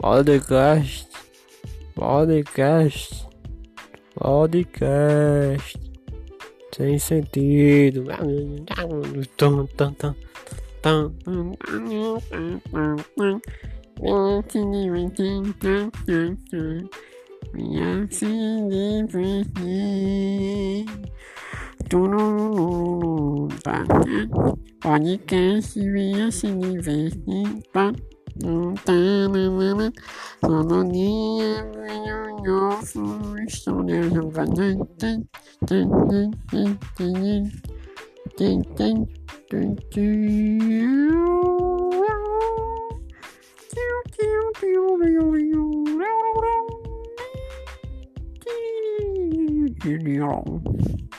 Podcast. Podcast. Podcast. Sem sentido. Tum, tum, tum. Tum. Podcast, venha se divertir. Todo dia venho novo, estou levando. Thank you.